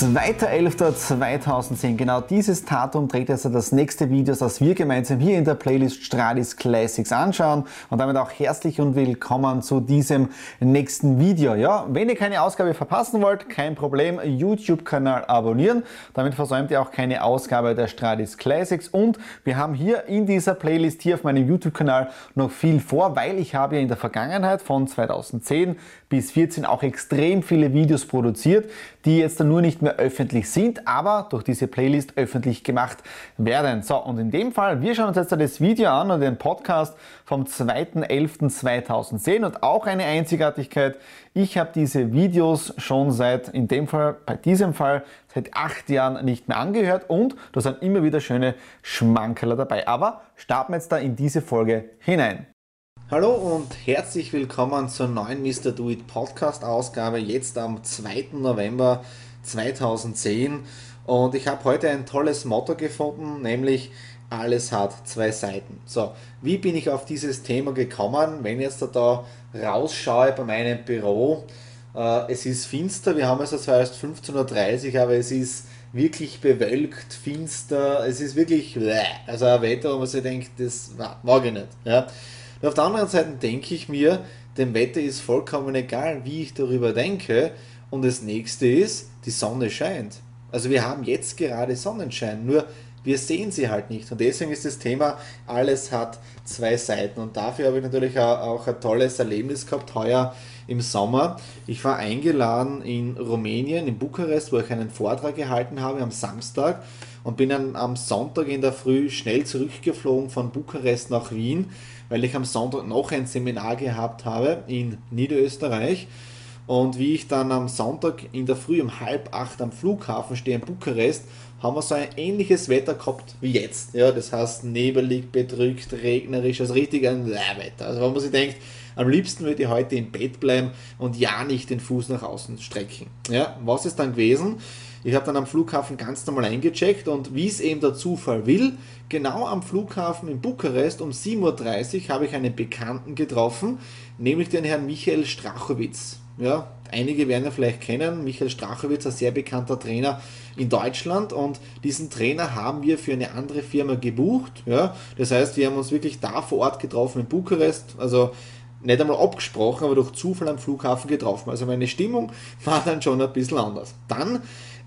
2.11.2010, genau dieses Datum trägt also das nächste Video, das wir gemeinsam hier in der Playlist Stradis Classics anschauen. Und damit auch herzlich und willkommen zu diesem nächsten Video. Ja, wenn ihr keine Ausgabe verpassen wollt, kein Problem, YouTube-Kanal abonnieren, damit versäumt ihr auch keine Ausgabe der Stradis Classics. Und wir haben hier in dieser Playlist hier auf meinem YouTube-Kanal noch viel vor, weil ich habe ja in der Vergangenheit von 2010 bis 14 auch extrem viele Videos produziert, die jetzt dann nur nicht mehr öffentlich sind, aber durch diese Playlist öffentlich gemacht werden. So, und in dem Fall, wir schauen uns jetzt das Video an und den Podcast vom 2.11.2010 und auch eine Einzigartigkeit. Ich habe diese Videos schon seit, in dem Fall, bei diesem Fall, seit acht Jahren nicht mehr angehört und da sind immer wieder schöne Schmankerler dabei. Aber starten wir jetzt da in diese Folge hinein. Hallo und herzlich willkommen zur neuen Mr. Do It Podcast Ausgabe, jetzt am 2. November 2010. Und ich habe heute ein tolles Motto gefunden, nämlich alles hat zwei Seiten. So, wie bin ich auf dieses Thema gekommen? Wenn ich jetzt da rausschaue bei meinem Büro, äh, es ist finster, wir haben also zwar erst 15.30 Uhr, aber es ist wirklich bewölkt, finster, es ist wirklich, also ein Wetter, wo man sich denkt, das mag ich nicht. Ja. Und auf der anderen Seite denke ich mir, dem Wetter ist vollkommen egal, wie ich darüber denke. Und das nächste ist, die Sonne scheint. Also wir haben jetzt gerade Sonnenschein, nur wir sehen sie halt nicht. Und deswegen ist das Thema, alles hat zwei Seiten. Und dafür habe ich natürlich auch ein tolles Erlebnis gehabt heuer im Sommer. Ich war eingeladen in Rumänien, in Bukarest, wo ich einen Vortrag gehalten habe am Samstag und bin dann am Sonntag in der Früh schnell zurückgeflogen von Bukarest nach Wien weil ich am Sonntag noch ein Seminar gehabt habe in Niederösterreich. Und wie ich dann am Sonntag in der Früh um halb acht am Flughafen stehe in Bukarest, haben wir so ein ähnliches Wetter gehabt wie jetzt. Ja, das heißt nebelig, bedrückt, regnerisch, also richtig ein Wetter. Also wenn man sich denkt, am liebsten würde ich heute im Bett bleiben und ja nicht den Fuß nach außen strecken. Ja, was ist dann gewesen? Ich habe dann am Flughafen ganz normal eingecheckt und wie es eben der Zufall will, genau am Flughafen in Bukarest um 7.30 Uhr habe ich einen Bekannten getroffen, nämlich den Herrn Michael Strachowitz. Ja, einige werden ihn vielleicht kennen. Michael Strachowitz, ein sehr bekannter Trainer in Deutschland und diesen Trainer haben wir für eine andere Firma gebucht. Ja, das heißt, wir haben uns wirklich da vor Ort getroffen in Bukarest. Also nicht einmal abgesprochen, aber durch Zufall am Flughafen getroffen. Also meine Stimmung war dann schon ein bisschen anders. Dann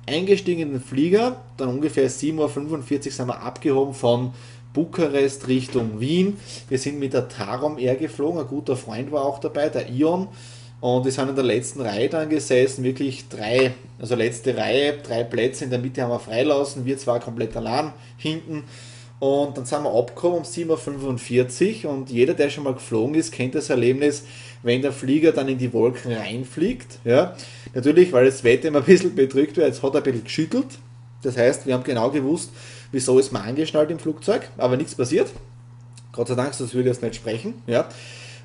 eingestiegen in den Flieger, dann ungefähr 7.45 Uhr sind wir abgehoben von Bukarest Richtung Wien. Wir sind mit der Tarom Air geflogen, ein guter Freund war auch dabei, der Ion. Und wir sind in der letzten Reihe dann gesessen, wirklich drei, also letzte Reihe, drei Plätze in der Mitte haben wir freilassen, wir zwar komplett allein hinten. Und dann sind wir abgekommen um 7.45 Uhr und jeder, der schon mal geflogen ist, kennt das Erlebnis, wenn der Flieger dann in die Wolken reinfliegt. Ja. Natürlich, weil das Wetter immer ein bisschen bedrückt wird, jetzt hat er ein bisschen geschüttelt. Das heißt, wir haben genau gewusst, wieso ist man angeschnallt im Flugzeug, aber nichts passiert. Gott sei Dank, sonst würde ich jetzt nicht sprechen. Ja.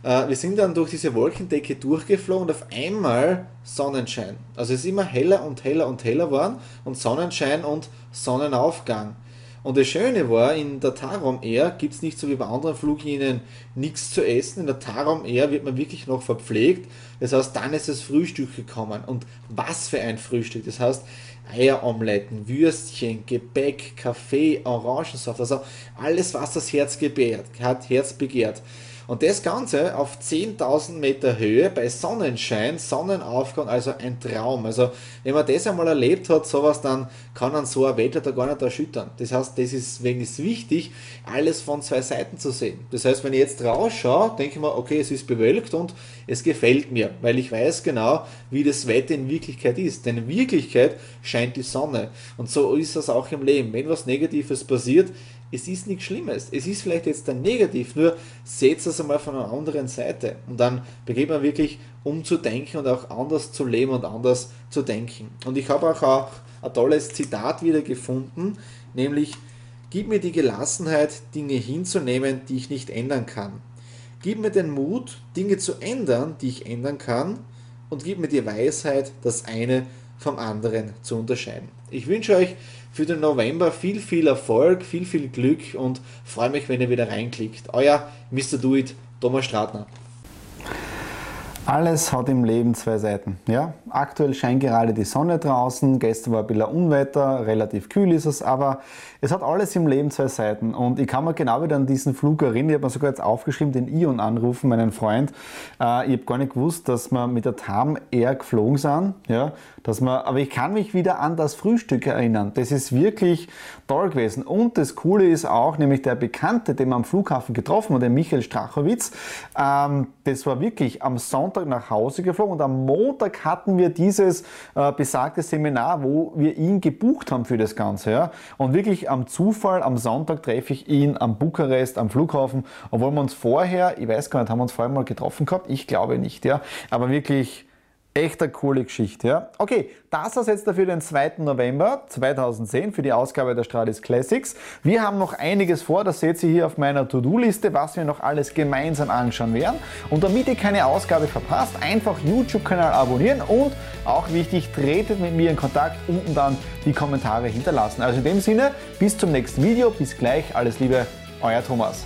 Äh, wir sind dann durch diese Wolkendecke durchgeflogen und auf einmal Sonnenschein. Also es ist immer heller und heller und heller geworden und Sonnenschein und Sonnenaufgang. Und das Schöne war, in der Tarom Air gibt es nicht so wie bei anderen Fluglinien nichts zu essen. In der Tarom Air wird man wirklich noch verpflegt. Das heißt, dann ist das Frühstück gekommen. Und was für ein Frühstück. Das heißt, Eieromeletten, Würstchen, Gebäck, Kaffee, Orangensaft, also alles, was das Herz gebärt, hat, Herz begehrt. Und das Ganze auf 10.000 Meter Höhe bei Sonnenschein, Sonnenaufgang, also ein Traum. Also wenn man das einmal erlebt hat, sowas, dann kann man so ein Wetter da gar nicht erschüttern. Das heißt, das ist, wenn es wichtig, alles von zwei Seiten zu sehen. Das heißt, wenn ich jetzt rausschaue, denke ich mir, okay, es ist bewölkt und es gefällt mir, weil ich weiß genau, wie das Wetter in Wirklichkeit ist. Denn in Wirklichkeit scheint die Sonne. Und so ist das auch im Leben. Wenn was Negatives passiert, es ist nichts Schlimmes. Es ist vielleicht jetzt dann negativ, nur seht es einmal von einer anderen Seite. Und dann begeht man wirklich umzudenken und auch anders zu leben und anders zu denken. Und ich habe auch, auch ein tolles Zitat wieder gefunden, nämlich, gib mir die Gelassenheit, Dinge hinzunehmen, die ich nicht ändern kann. Gib mir den Mut, Dinge zu ändern, die ich ändern kann. Und gib mir die Weisheit, das eine vom anderen zu unterscheiden. Ich wünsche euch für den November viel, viel Erfolg, viel, viel Glück und freue mich, wenn ihr wieder reinklickt. Euer Mr. Do It, Thomas Stratner. Alles hat im Leben zwei Seiten. Ja? Aktuell scheint gerade die Sonne draußen, gestern war ein bisschen Unwetter, relativ kühl ist es, aber es hat alles im Leben zwei Seiten. Und ich kann mir genau wieder an diesen Flug erinnern, ich habe mir sogar jetzt aufgeschrieben, den Ion anrufen, meinen Freund. Äh, ich habe gar nicht gewusst, dass wir mit der TAM Air geflogen sind. Ja? Dass wir, aber ich kann mich wieder an das Frühstück erinnern. Das ist wirklich toll gewesen. Und das Coole ist auch, nämlich der Bekannte, den wir am Flughafen getroffen haben, der Michael Strachowitz, ähm, das war wirklich am Sonntag Sonntag nach Hause geflogen und am Montag hatten wir dieses äh, besagte Seminar, wo wir ihn gebucht haben für das Ganze. Ja? Und wirklich am Zufall, am Sonntag treffe ich ihn am Bukarest, am Flughafen, obwohl wir uns vorher, ich weiß gar nicht, haben wir uns vorher mal getroffen gehabt? Ich glaube nicht, ja. Aber wirklich Echt eine coole Geschichte, ja. Okay, das war jetzt dafür den 2. November 2010 für die Ausgabe der Stradis Classics. Wir haben noch einiges vor, das seht ihr hier auf meiner To-Do-Liste, was wir noch alles gemeinsam anschauen werden. Und damit ihr keine Ausgabe verpasst, einfach YouTube-Kanal abonnieren und auch wichtig, tretet mit mir in Kontakt, unten dann die Kommentare hinterlassen. Also in dem Sinne, bis zum nächsten Video, bis gleich, alles Liebe, euer Thomas.